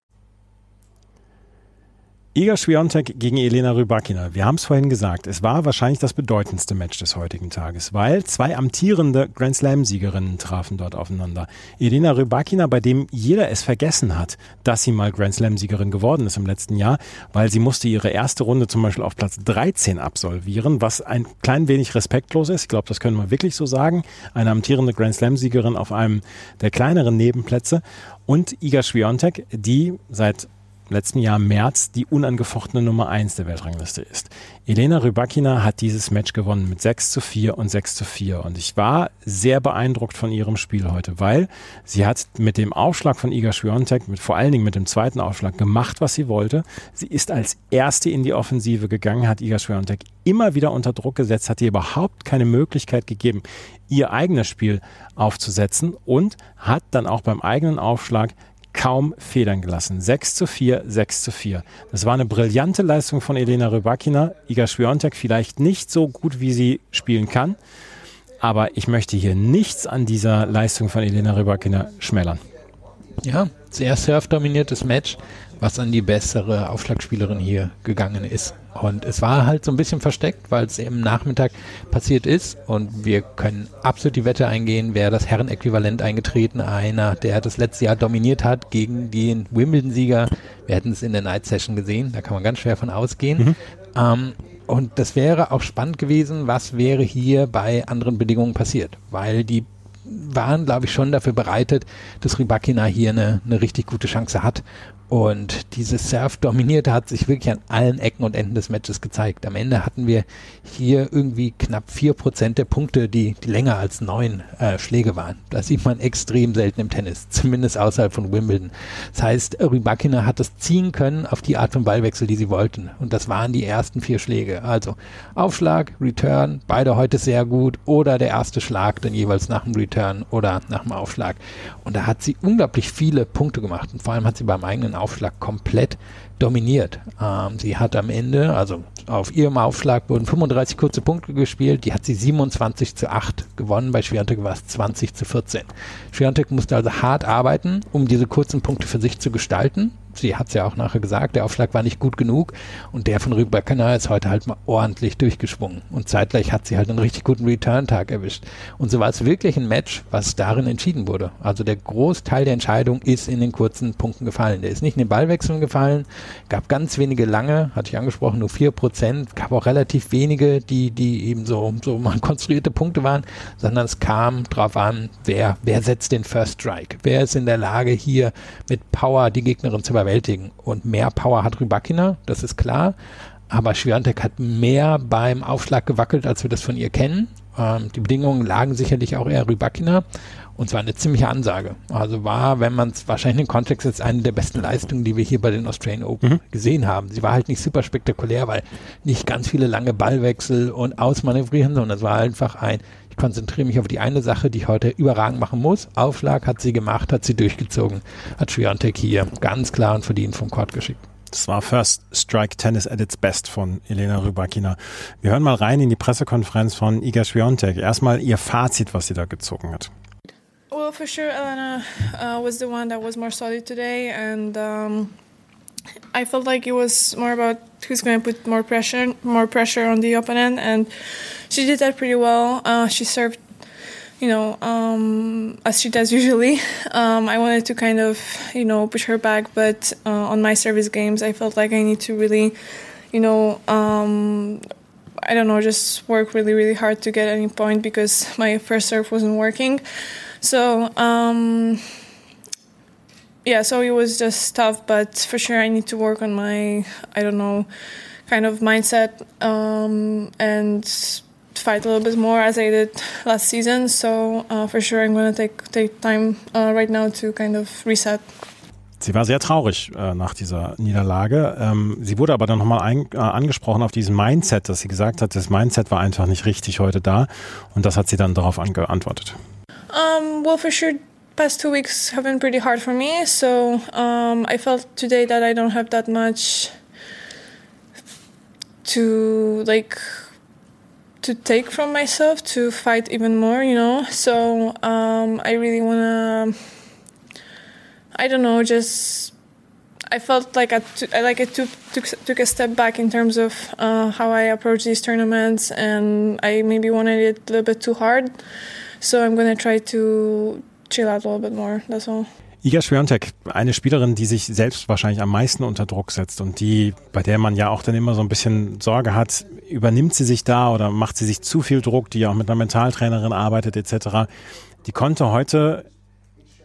Iga Swiatek gegen Elena Rybakina. Wir haben es vorhin gesagt, es war wahrscheinlich das bedeutendste Match des heutigen Tages, weil zwei amtierende Grand Slam-Siegerinnen trafen dort aufeinander. Elena Rybakina, bei dem jeder es vergessen hat, dass sie mal Grand Slam-Siegerin geworden ist im letzten Jahr, weil sie musste ihre erste Runde zum Beispiel auf Platz 13 absolvieren, was ein klein wenig respektlos ist. Ich glaube, das können wir wirklich so sagen. Eine amtierende Grand Slam-Siegerin auf einem der kleineren Nebenplätze. Und Iga Swiatek, die seit letzten Jahr im März die unangefochtene Nummer 1 der Weltrangliste ist. Elena Rybakina hat dieses Match gewonnen mit 6 zu 4 und 6 zu 4 und ich war sehr beeindruckt von ihrem Spiel heute, weil sie hat mit dem Aufschlag von Iga Swiatek, mit vor allen Dingen mit dem zweiten Aufschlag gemacht, was sie wollte. Sie ist als erste in die Offensive gegangen, hat Iga Swiatek immer wieder unter Druck gesetzt, hat ihr überhaupt keine Möglichkeit gegeben, ihr eigenes Spiel aufzusetzen und hat dann auch beim eigenen Aufschlag kaum federn gelassen. 6 zu 4, 6 zu 4. Das war eine brillante Leistung von Elena Rybakina. Iga Swiatek vielleicht nicht so gut, wie sie spielen kann. Aber ich möchte hier nichts an dieser Leistung von Elena Rybakina schmälern. Ja, sehr surf-dominiertes Match, was an die bessere Aufschlagspielerin hier gegangen ist. Und es war halt so ein bisschen versteckt, weil es eben Nachmittag passiert ist. Und wir können absolut die Wette eingehen, wer das Herrenäquivalent eingetreten, einer, der das letzte Jahr dominiert hat gegen den Wimbledon-Sieger. Wir hätten es in der Night Session gesehen, da kann man ganz schwer von ausgehen. Mhm. Ähm, und das wäre auch spannend gewesen, was wäre hier bei anderen Bedingungen passiert, weil die waren, glaube ich, schon dafür bereitet, dass Ribakina hier eine, eine richtig gute Chance hat. Und dieses Surf-Dominierte hat sich wirklich an allen Ecken und Enden des Matches gezeigt. Am Ende hatten wir hier irgendwie knapp vier Prozent der Punkte, die, die länger als neun äh, Schläge waren. Das sieht man extrem selten im Tennis, *laughs* zumindest außerhalb von Wimbledon. Das heißt, Rybakina hat das ziehen können auf die Art von Ballwechsel, die sie wollten. Und das waren die ersten vier Schläge. Also Aufschlag, Return, beide heute sehr gut oder der erste Schlag dann jeweils nach dem Return oder nach dem Aufschlag. Und da hat sie unglaublich viele Punkte gemacht. Und vor allem hat sie beim eigenen Aufschlag komplett dominiert. Ähm, sie hat am Ende, also auf ihrem Aufschlag wurden 35 kurze Punkte gespielt, die hat sie 27 zu 8 gewonnen, bei Schwiontek war es 20 zu 14. Schwiontek musste also hart arbeiten, um diese kurzen Punkte für sich zu gestalten sie hat es ja auch nachher gesagt, der Aufschlag war nicht gut genug und der von Rübecker ist heute halt mal ordentlich durchgeschwungen. Und zeitgleich hat sie halt einen richtig guten Return-Tag erwischt. Und so war es wirklich ein Match, was darin entschieden wurde. Also der Großteil der Entscheidung ist in den kurzen Punkten gefallen. Der ist nicht in den Ballwechseln gefallen, gab ganz wenige lange, hatte ich angesprochen, nur vier Prozent, gab auch relativ wenige, die, die eben so, so mal *laughs* konstruierte Punkte waren, sondern es kam drauf an, wer, wer setzt den First Strike? Wer ist in der Lage, hier mit Power die Gegnerin zu überwältigen. Und mehr Power hat Rybakina, das ist klar. Aber Schwiontek hat mehr beim Aufschlag gewackelt, als wir das von ihr kennen. Ähm, die Bedingungen lagen sicherlich auch eher Rybakina. Und zwar eine ziemliche Ansage. Also war, wenn man es wahrscheinlich im Kontext jetzt eine der besten Leistungen, die wir hier bei den Australian Open mhm. gesehen haben. Sie war halt nicht super spektakulär, weil nicht ganz viele lange Ballwechsel und Ausmanövrieren, sondern es war einfach ein ich konzentriere mich auf die eine Sache, die ich heute überragend machen muss. Aufschlag hat sie gemacht, hat sie durchgezogen, hat Schwiontek hier ganz klar und verdient vom Court geschickt. Das war First Strike Tennis at its best von Elena Rybakina. Wir hören mal rein in die Pressekonferenz von Iga Swiatek. Erstmal ihr Fazit, was sie da gezogen hat. Well, for sure, Elena uh, was the one that was more solid today, and um, I felt like it was more about who's going to put more pressure, more pressure on the opponent, and she did that pretty well. Uh, she served, you know, um, as she does usually. *laughs* Um, I wanted to kind of, you know, push her back, but uh, on my service games, I felt like I need to really, you know, um, I don't know, just work really, really hard to get any point because *laughs* my first serve wasn't working. So um, yeah, so it was just tough, but for sure I need to work on my, I don't know, kind of mindset um, and fight a little bit more as I did last season. So uh, for sure I'm to take take time uh, right now to kind of reset. Sie war sehr traurig äh, nach dieser Niederlage. Ähm, sie wurde aber dann nochmal äh, angesprochen auf diesen Mindset, dass sie gesagt hat, das Mindset war einfach nicht richtig heute da. Und das hat sie dann darauf geantwortet. Um, well, for sure, past two weeks have been pretty hard for me. So um, I felt today that I don't have that much to like to take from myself to fight even more, you know. So um, I really wanna. I don't know, just I felt like I, t- like I took, took took a step back in terms of uh, how I approach these tournaments, and I maybe wanted it a little bit too hard. So I'm gonna try to chill out a little bit more. That's all. Iga Swiatek, eine Spielerin, die sich selbst wahrscheinlich am meisten unter Druck setzt und die, bei der man ja auch dann immer so ein bisschen Sorge hat, übernimmt sie sich da oder macht sie sich zu viel Druck, die ja auch mit einer Mentaltrainerin arbeitet etc. Die konnte heute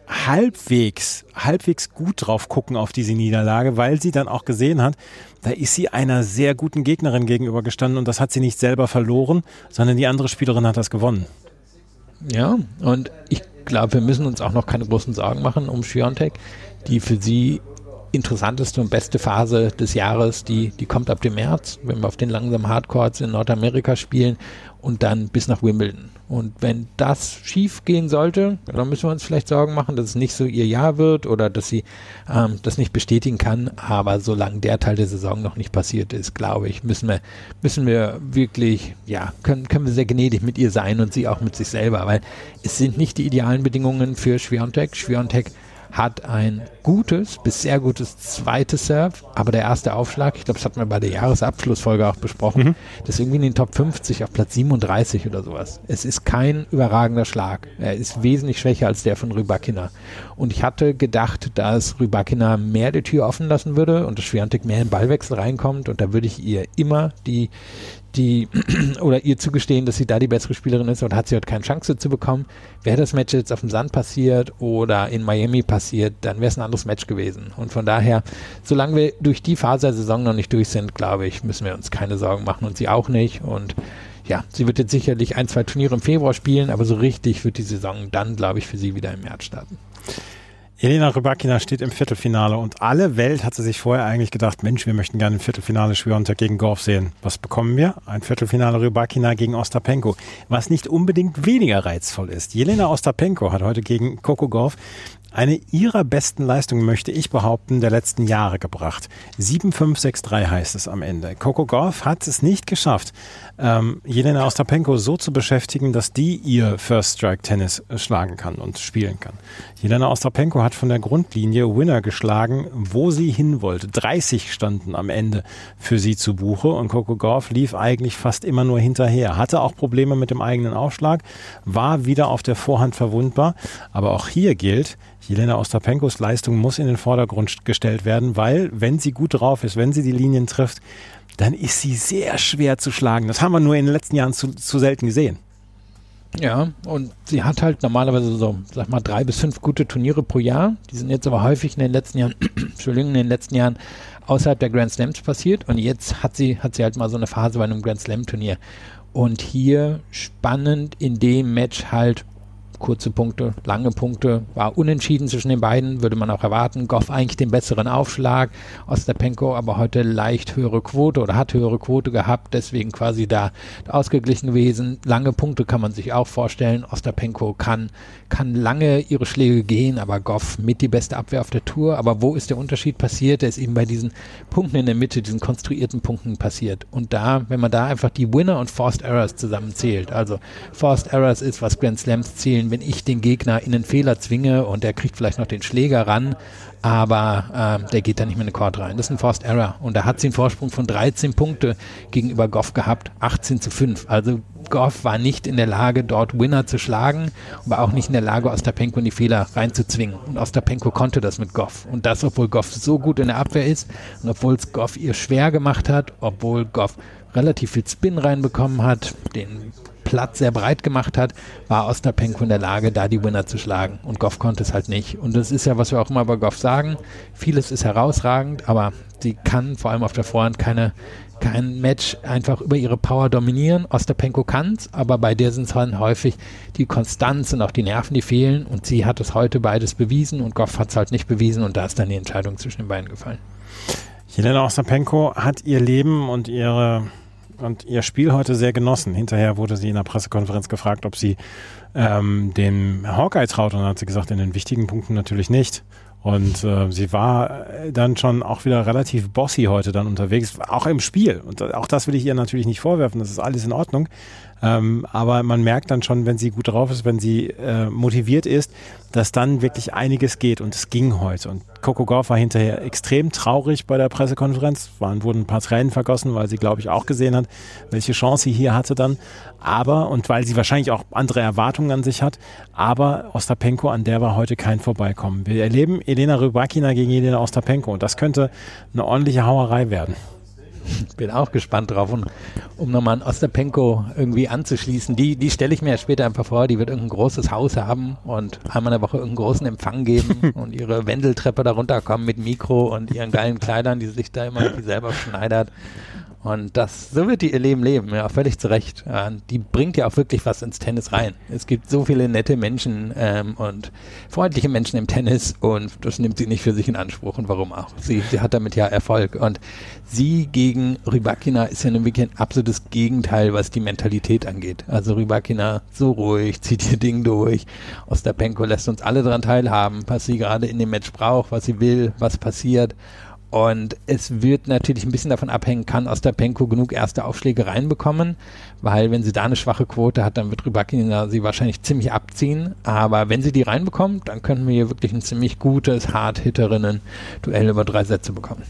halbwegs, halbwegs gut drauf gucken auf diese Niederlage, weil sie dann auch gesehen hat, da ist sie einer sehr guten Gegnerin gegenübergestanden und das hat sie nicht selber verloren, sondern die andere Spielerin hat das gewonnen. Ja, und ich glaube, wir müssen uns auch noch keine großen Sorgen machen um Schiontek, die für sie interessanteste und beste Phase des Jahres, die, die kommt ab dem März, wenn wir auf den langsamen Hardcourts in Nordamerika spielen und dann bis nach Wimbledon. Und wenn das schief gehen sollte, dann müssen wir uns vielleicht Sorgen machen, dass es nicht so ihr Jahr wird oder dass sie ähm, das nicht bestätigen kann. Aber solange der Teil der Saison noch nicht passiert ist, glaube ich, müssen wir, müssen wir wirklich, ja, können, können wir sehr gnädig mit ihr sein und sie auch mit sich selber, weil es sind nicht die idealen Bedingungen für Schwiontek. Schwiontek hat ein gutes bis sehr gutes zweites Serve, aber der erste Aufschlag, ich glaube, das hatten wir bei der Jahresabschlussfolge auch besprochen, mhm. das ist irgendwie in den Top 50 auf Platz 37 oder sowas. Es ist kein überragender Schlag. Er ist wesentlich schwächer als der von Rybakina. Und ich hatte gedacht, dass Rybakina mehr die Tür offen lassen würde und dass Schwerantik mehr in Ballwechsel reinkommt und da würde ich ihr immer die, die *clears throat* oder ihr zugestehen, dass sie da die bessere Spielerin ist und hat sie halt keine Chance zu bekommen. Wäre das Match jetzt auf dem Sand passiert oder in Miami passiert, dann wäre es ein anderes Match gewesen. Und von daher, solange wir durch die Phase der Saison noch nicht durch sind, glaube ich, müssen wir uns keine Sorgen machen und sie auch nicht. Und ja, sie wird jetzt sicherlich ein, zwei Turniere im Februar spielen, aber so richtig wird die Saison dann, glaube ich, für sie wieder im März starten. Elena Rybakina steht im Viertelfinale und alle Welt hatte sich vorher eigentlich gedacht, Mensch, wir möchten gerne ein Viertelfinale Schwiontek gegen Gorf sehen. Was bekommen wir? Ein Viertelfinale Rybakina gegen Ostapenko, was nicht unbedingt weniger reizvoll ist. Jelena Ostapenko hat heute gegen Coco Gorf eine ihrer besten Leistungen, möchte ich behaupten, der letzten Jahre gebracht. 7-5-6-3 heißt es am Ende. Coco Golf hat es nicht geschafft, ähm, Jelena Ostapenko so zu beschäftigen, dass die ihr First Strike Tennis schlagen kann und spielen kann. Jelena Ostapenko hat von der Grundlinie Winner geschlagen, wo sie hin wollte. 30 standen am Ende für sie zu Buche und Coco Golf lief eigentlich fast immer nur hinterher. Hatte auch Probleme mit dem eigenen Aufschlag, war wieder auf der Vorhand verwundbar. Aber auch hier gilt, Jelena Ostapenkos Leistung muss in den Vordergrund gestellt werden, weil wenn sie gut drauf ist, wenn sie die Linien trifft, dann ist sie sehr schwer zu schlagen. Das haben wir nur in den letzten Jahren zu, zu selten gesehen. Ja, und sie hat halt normalerweise so, sag mal, drei bis fünf gute Turniere pro Jahr. Die sind jetzt aber häufig in den letzten Jahren, *clears throat* Entschuldigung, in den letzten Jahren außerhalb der Grand Slams passiert. Und jetzt hat sie, hat sie halt mal so eine Phase bei einem Grand Slam Turnier. Und hier spannend in dem Match halt kurze Punkte, lange Punkte, war unentschieden zwischen den beiden, würde man auch erwarten. Goff eigentlich den besseren Aufschlag, Ostapenko aber heute leicht höhere Quote oder hat höhere Quote gehabt, deswegen quasi da ausgeglichen gewesen. Lange Punkte kann man sich auch vorstellen. Ostapenko kann, kann lange ihre Schläge gehen, aber Goff mit die beste Abwehr auf der Tour. Aber wo ist der Unterschied passiert? Der ist eben bei diesen Punkten in der Mitte, diesen konstruierten Punkten passiert. Und da, wenn man da einfach die Winner und Forced Errors zusammenzählt, also Forced Errors ist, was Grand Slams zählen, wenn ich den Gegner in einen Fehler zwinge und der kriegt vielleicht noch den Schläger ran, aber äh, der geht da nicht mehr in den Court rein. Das ist ein Forced Error. Und da hat sie einen Vorsprung von 13 Punkte gegenüber Goff gehabt, 18 zu 5. Also Goff war nicht in der Lage, dort Winner zu schlagen, war auch nicht in der Lage, Ostapenko in die Fehler reinzuzwingen. Und Ostapenko konnte das mit Goff. Und das, obwohl Goff so gut in der Abwehr ist und obwohl es Goff ihr schwer gemacht hat, obwohl Goff relativ viel Spin reinbekommen hat, den Platz sehr breit gemacht hat, war Ostapenko in der Lage, da die Winner zu schlagen. Und Goff konnte es halt nicht. Und das ist ja, was wir auch immer bei Goff sagen. Vieles ist herausragend, aber sie kann vor allem auf der Vorhand keine, kein Match einfach über ihre Power dominieren. Ostapenko kann es, aber bei der sind es halt häufig die Konstanz und auch die Nerven, die fehlen. Und sie hat es heute beides bewiesen und Goff hat es halt nicht bewiesen und da ist dann die Entscheidung zwischen den beiden gefallen. Jelena Ostapenko hat ihr Leben und ihre und ihr Spiel heute sehr genossen. Hinterher wurde sie in der Pressekonferenz gefragt, ob sie ähm, dem Hawkeye traut und hat sie gesagt, in den wichtigen Punkten natürlich nicht. Und äh, sie war dann schon auch wieder relativ bossy heute dann unterwegs, auch im Spiel. Und auch das will ich ihr natürlich nicht vorwerfen, das ist alles in Ordnung. Ähm, aber man merkt dann schon, wenn sie gut drauf ist, wenn sie äh, motiviert ist, dass dann wirklich einiges geht und es ging heute. Und Coco Gauff war hinterher extrem traurig bei der Pressekonferenz. Waren, wurden ein paar Tränen vergossen, weil sie, glaube ich, auch gesehen hat, welche Chance sie hier hatte dann. Aber, und weil sie wahrscheinlich auch andere Erwartungen an sich hat, aber Ostapenko, an der war heute kein Vorbeikommen. Wir erleben Elena Rybakina gegen Elena Ostapenko und das könnte eine ordentliche Hauerei werden. Bin auch gespannt drauf. Und um nochmal an Ostapenko irgendwie anzuschließen, die, die stelle ich mir ja später einfach vor, die wird irgendein großes Haus haben und einmal in der Woche irgendeinen großen Empfang geben *laughs* und ihre Wendeltreppe da runterkommen mit Mikro und ihren geilen Kleidern, die sich da immer irgendwie selber schneidert und das, so wird die ihr Leben leben, ja, völlig zu Recht. Ja, die bringt ja auch wirklich was ins Tennis rein. Es gibt so viele nette Menschen ähm, und freundliche Menschen im Tennis und das nimmt sie nicht für sich in Anspruch und warum auch. Sie, sie hat damit ja Erfolg und sie gegen Rybakina ist ja nun wirklich ein absolutes Gegenteil, was die Mentalität angeht. Also Rybakina so ruhig, *laughs* zieht ihr Ding durch. Ostapenko lässt uns alle daran teilhaben, was sie gerade in dem Match braucht, was sie will, was passiert und es wird natürlich ein bisschen davon abhängen, kann Ostapenko genug erste Aufschläge reinbekommen, weil wenn sie da eine schwache Quote hat, dann wird Rybakina sie wahrscheinlich ziemlich abziehen. Aber wenn sie die reinbekommt, dann könnten wir hier wirklich ein ziemlich gutes Hard-Hitterinnen-Duell über drei Sätze bekommen.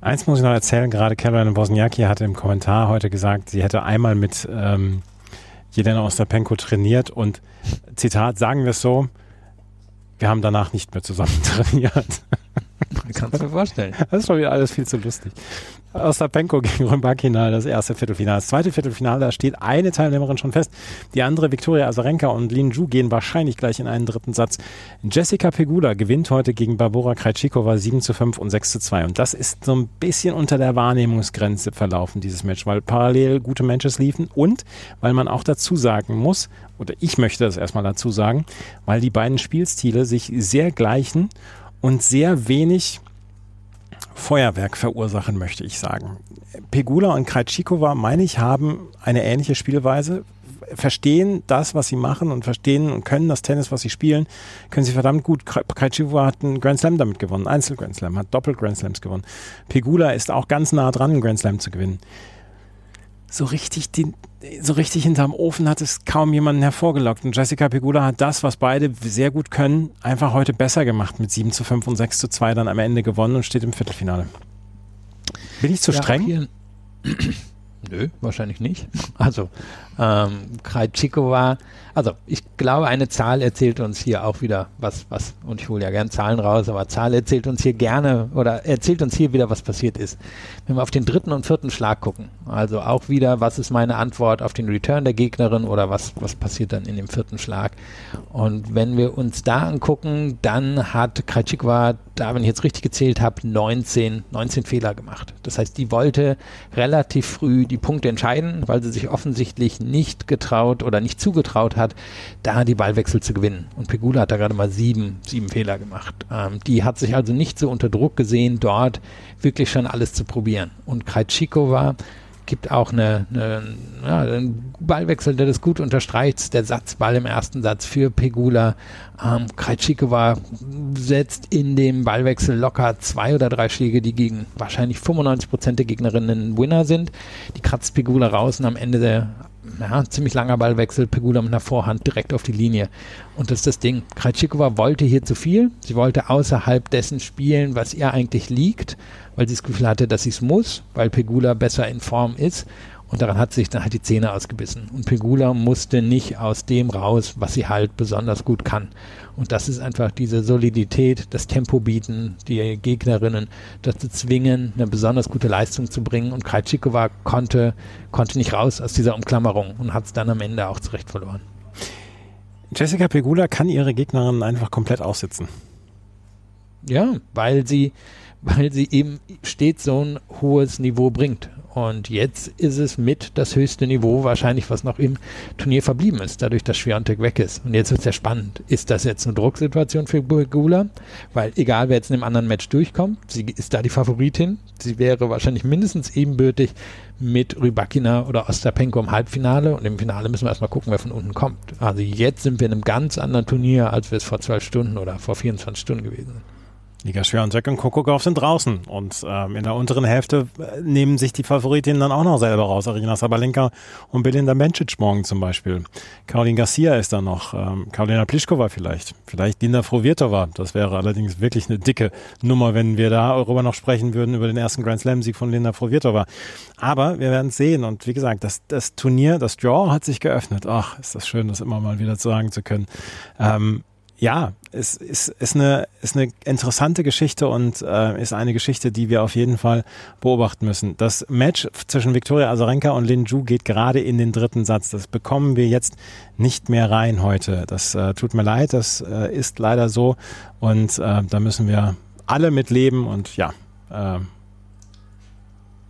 Eins muss ich noch erzählen, gerade Caroline Bosniaki hatte im Kommentar heute gesagt, sie hätte einmal mit ähm, Jelena Ostapenko trainiert und Zitat, sagen wir es so, wir haben danach nicht mehr zusammen *laughs* trainiert. Kannst du mir vorstellen. Das ist schon wieder alles viel zu lustig. Ostapenko gegen Rybakina, das erste Viertelfinale. Das zweite Viertelfinale, da steht eine Teilnehmerin schon fest. Die andere, Viktoria Azarenka und Lin Ju, gehen wahrscheinlich gleich in einen dritten Satz. Jessica Pegula gewinnt heute gegen Barbora Krejcikova 7 zu 5 und 6 zu 2. Und das ist so ein bisschen unter der Wahrnehmungsgrenze verlaufen, dieses Match, weil parallel gute Matches liefen und weil man auch dazu sagen muss, oder ich möchte das erstmal dazu sagen, weil die beiden Spielstile sich sehr gleichen und sehr wenig Feuerwerk verursachen, möchte ich sagen. Pegula und Krajcikova, meine ich, haben eine ähnliche Spielweise, verstehen das, was sie machen und verstehen und können das Tennis, was sie spielen, können sie verdammt gut. Krajcikova hat einen Grand Slam damit gewonnen, Einzel Grand Slam, hat Doppel Grand Slams gewonnen. Pegula ist auch ganz nah dran, einen Grand Slam zu gewinnen. So richtig den, so richtig hinterm Ofen hat es kaum jemanden hervorgelockt. Und Jessica Pegula hat das, was beide sehr gut können, einfach heute besser gemacht mit 7 zu 5 und 6 zu 2 dann am Ende gewonnen und steht im Viertelfinale. Bin ich zu ja, streng? *clears throat* Nö, wahrscheinlich nicht. *laughs* Also, ähm, Krajcikova, also ich glaube, eine Zahl erzählt uns hier auch wieder was, was, und ich hole ja gern Zahlen raus, aber Zahl erzählt uns hier gerne oder erzählt uns hier wieder, was passiert ist. Wenn wir auf den dritten und vierten Schlag gucken, also auch wieder, was ist meine Antwort auf den Return der Gegnerin oder was, was passiert dann in dem vierten Schlag? Und wenn wir uns da angucken, dann hat Krajcikova, da, wenn ich jetzt richtig gezählt habe, 19, 19 Fehler gemacht. Das heißt, die wollte relativ früh die Punkte entscheiden, weil sie sich offensichtlich nicht getraut oder nicht zugetraut hat, da die Ballwechsel zu gewinnen. Und Pegula hat da gerade mal sieben, sieben Fehler gemacht. Ähm, die hat sich also nicht so unter Druck gesehen, dort wirklich schon alles zu probieren. Und Krajcikova gibt auch eine, eine, ja, einen Ballwechsel, der das gut unterstreicht. Der Satzball im ersten Satz für Pegula. Ähm, Krajcikova setzt in dem Ballwechsel locker zwei oder drei Schläge, die gegen wahrscheinlich 95 Prozent der Gegnerinnen Winner sind. Die kratzt Pegula raus und am Ende der ja, ziemlich langer Ballwechsel, Pegula mit einer Vorhand direkt auf die Linie. Und das ist das Ding. Krajcikova wollte hier zu viel. Sie wollte außerhalb dessen spielen, was ihr eigentlich liegt, weil sie das Gefühl hatte, dass sie es muss, weil Pegula besser in Form ist. Und daran hat sich dann halt die Zähne ausgebissen. Und Pegula musste nicht aus dem raus, was sie halt besonders gut kann. Und das ist einfach diese Solidität, das Tempo bieten, die Gegnerinnen dazu zwingen, eine besonders gute Leistung zu bringen. Und Krajcikova konnte, konnte nicht raus aus dieser Umklammerung und hat es dann am Ende auch zurecht verloren. Jessica Pegula kann ihre Gegnerinnen einfach komplett aussitzen. Ja, weil sie, weil sie eben stets so ein hohes Niveau bringt. Und jetzt ist es mit das höchste Niveau wahrscheinlich, was noch im Turnier verblieben ist, dadurch, dass Schwiontek weg ist. Und jetzt wird es ja spannend. Ist das jetzt eine Drucksituation für Gula? Weil egal, wer jetzt in dem anderen Match durchkommt, sie ist da die Favoritin. Sie wäre wahrscheinlich mindestens ebenbürtig mit Rybakina oder Ostapenko im Halbfinale. Und im Finale müssen wir erstmal gucken, wer von unten kommt. Also jetzt sind wir in einem ganz anderen Turnier, als wir es vor zwölf Stunden oder vor 24 Stunden gewesen sind. Liga Schwerontek und Kokokov sind draußen und ähm, in der unteren Hälfte äh, nehmen sich die Favoritinnen dann auch noch selber raus. Arina Sabalenka und Belinda Bencic morgen zum Beispiel. Caroline Garcia ist da noch, ähm, Karolina Pliskova vielleicht, vielleicht Linda Frovirtova. Das wäre allerdings wirklich eine dicke Nummer, wenn wir darüber noch sprechen würden, über den ersten Grand Slam-Sieg von Linda Frovirtova. Aber wir werden es sehen und wie gesagt, das, das Turnier, das Draw hat sich geöffnet. Ach, ist das schön, das immer mal wieder sagen zu können. Ähm, ja, es ist, ist, eine, ist eine interessante Geschichte und äh, ist eine Geschichte, die wir auf jeden Fall beobachten müssen. Das Match zwischen Viktoria Azarenka und Lin Ju geht gerade in den dritten Satz. Das bekommen wir jetzt nicht mehr rein heute. Das äh, tut mir leid, das äh, ist leider so und äh, da müssen wir alle mit leben und ja, äh,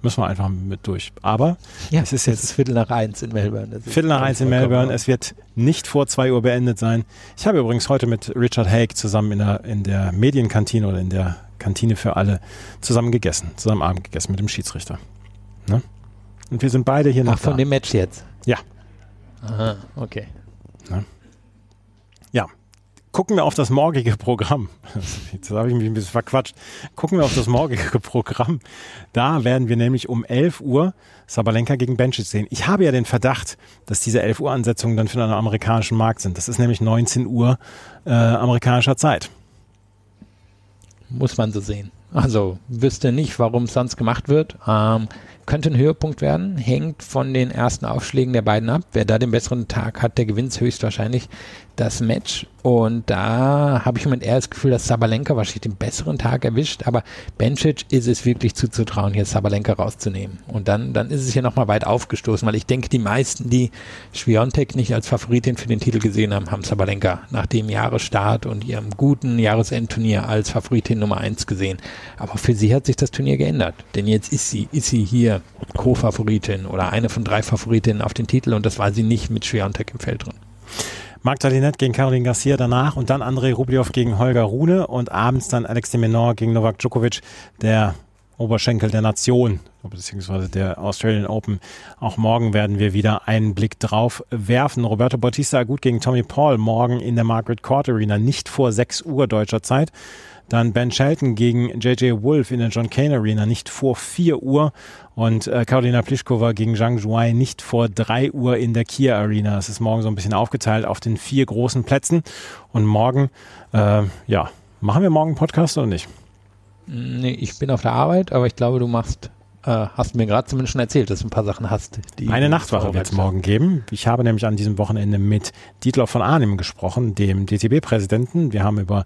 müssen wir einfach mit durch. Aber ja, es ist jetzt ist Viertel nach eins in Melbourne. Viertel nach eins in Melbourne. Es wird nicht vor zwei Uhr beendet sein. Ich habe übrigens heute mit Richard Haig zusammen in der, in der Medienkantine oder in der Kantine für alle zusammen gegessen, zusammen Abend gegessen mit dem Schiedsrichter. Ne? Und wir sind beide hier noch. Ach, von da. dem Match jetzt? Ja. Aha, okay. Ne? Ja, gucken wir auf das morgige Programm. Jetzt habe ich mich ein bisschen verquatscht. Gucken wir auf das morgige Programm. Da werden wir nämlich um 11 Uhr Sabalenka gegen Benčić sehen. Ich habe ja den Verdacht, dass diese 11 Uhr Ansetzungen dann für den amerikanischen Markt sind. Das ist nämlich 19 Uhr äh, amerikanischer Zeit. Muss man so sehen. Also wüsste nicht, warum es sonst gemacht wird. Ähm, könnte ein Höhepunkt werden, hängt von den ersten Aufschlägen der beiden ab. Wer da den besseren Tag hat, der gewinnt höchstwahrscheinlich das Match. Und da habe ich im Moment eher das Gefühl, dass Sabalenka wahrscheinlich den besseren Tag erwischt. Aber Bencic ist es wirklich zuzutrauen, hier Sabalenka rauszunehmen. Und dann, dann ist es hier nochmal weit aufgestoßen, weil ich denke, die meisten, die Schwiontek nicht als Favoritin für den Titel gesehen haben, haben Sabalenka nach dem Jahresstart und ihrem guten Jahresendturnier als Favoritin Nummer eins gesehen. Aber für sie hat sich das Turnier geändert. Denn jetzt ist sie, ist sie hier Co-Favoritin oder eine von drei Favoritinnen auf den Titel und das war sie nicht mit Schwiontek im Feld drin. Magda Linette gegen Caroline Garcia danach und dann Andrei Rublev gegen Holger Rune und abends dann Alex de Menor gegen Novak Djokovic, der Oberschenkel der Nation, beziehungsweise der Australian Open. Auch morgen werden wir wieder einen Blick drauf werfen. Roberto Bautista gut gegen Tommy Paul morgen in der Margaret Court Arena, nicht vor 6 Uhr deutscher Zeit. Dann Ben Shelton gegen JJ Wolf in der John Kane Arena, nicht vor 4 Uhr. Und äh, Karolina Pliskova gegen Zhang Zhuai nicht vor 3 Uhr in der Kia Arena. Es ist morgen so ein bisschen aufgeteilt auf den vier großen Plätzen. Und morgen, äh, ja, machen wir morgen einen Podcast oder nicht? Nee, ich bin auf der Arbeit, aber ich glaube, du machst äh, hast mir gerade zumindest schon erzählt, dass du ein paar Sachen hast. Eine Nachtwache wird es morgen geben. Ich habe nämlich an diesem Wochenende mit Dietler von Arnim gesprochen, dem DTB-Präsidenten. Wir haben über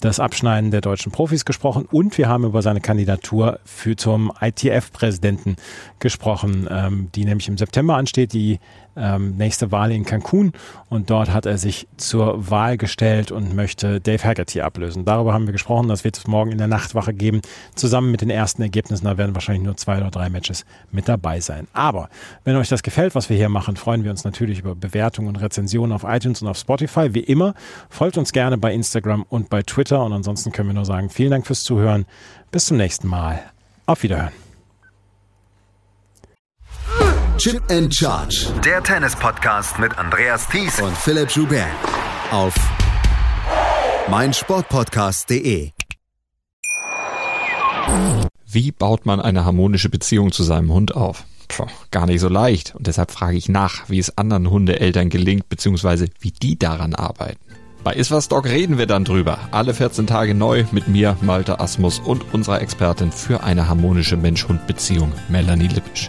das Abschneiden der deutschen Profis gesprochen und wir haben über seine Kandidatur für zum ITF-Präsidenten gesprochen, ähm, die nämlich im September ansteht. Die ähm, nächste Wahl in Cancun und dort hat er sich zur Wahl gestellt und möchte Dave Haggerty ablösen. Darüber haben wir gesprochen, das wird es morgen in der Nachtwache geben, zusammen mit den ersten Ergebnissen. Da werden wahrscheinlich nur zwei oder drei Matches mit dabei sein. Aber wenn euch das gefällt, was wir hier machen, freuen wir uns natürlich über Bewertungen und Rezensionen auf iTunes und auf Spotify. Wie immer, folgt uns gerne bei Instagram und bei Twitter und ansonsten können wir nur sagen, vielen Dank fürs Zuhören. Bis zum nächsten Mal. Auf Wiederhören. Chip and Charge. Der Tennis-Podcast mit Andreas Thies und Philipp Joubert. Auf meinsportpodcast.de. Wie baut man eine harmonische Beziehung zu seinem Hund auf? Puh, gar nicht so leicht. Und deshalb frage ich nach, wie es anderen Hundeeltern gelingt, beziehungsweise wie die daran arbeiten. Bei Iswas Dog reden wir dann drüber. Alle 14 Tage neu mit mir, Malte Asmus und unserer Expertin für eine harmonische Mensch-Hund-Beziehung, Melanie Lippisch.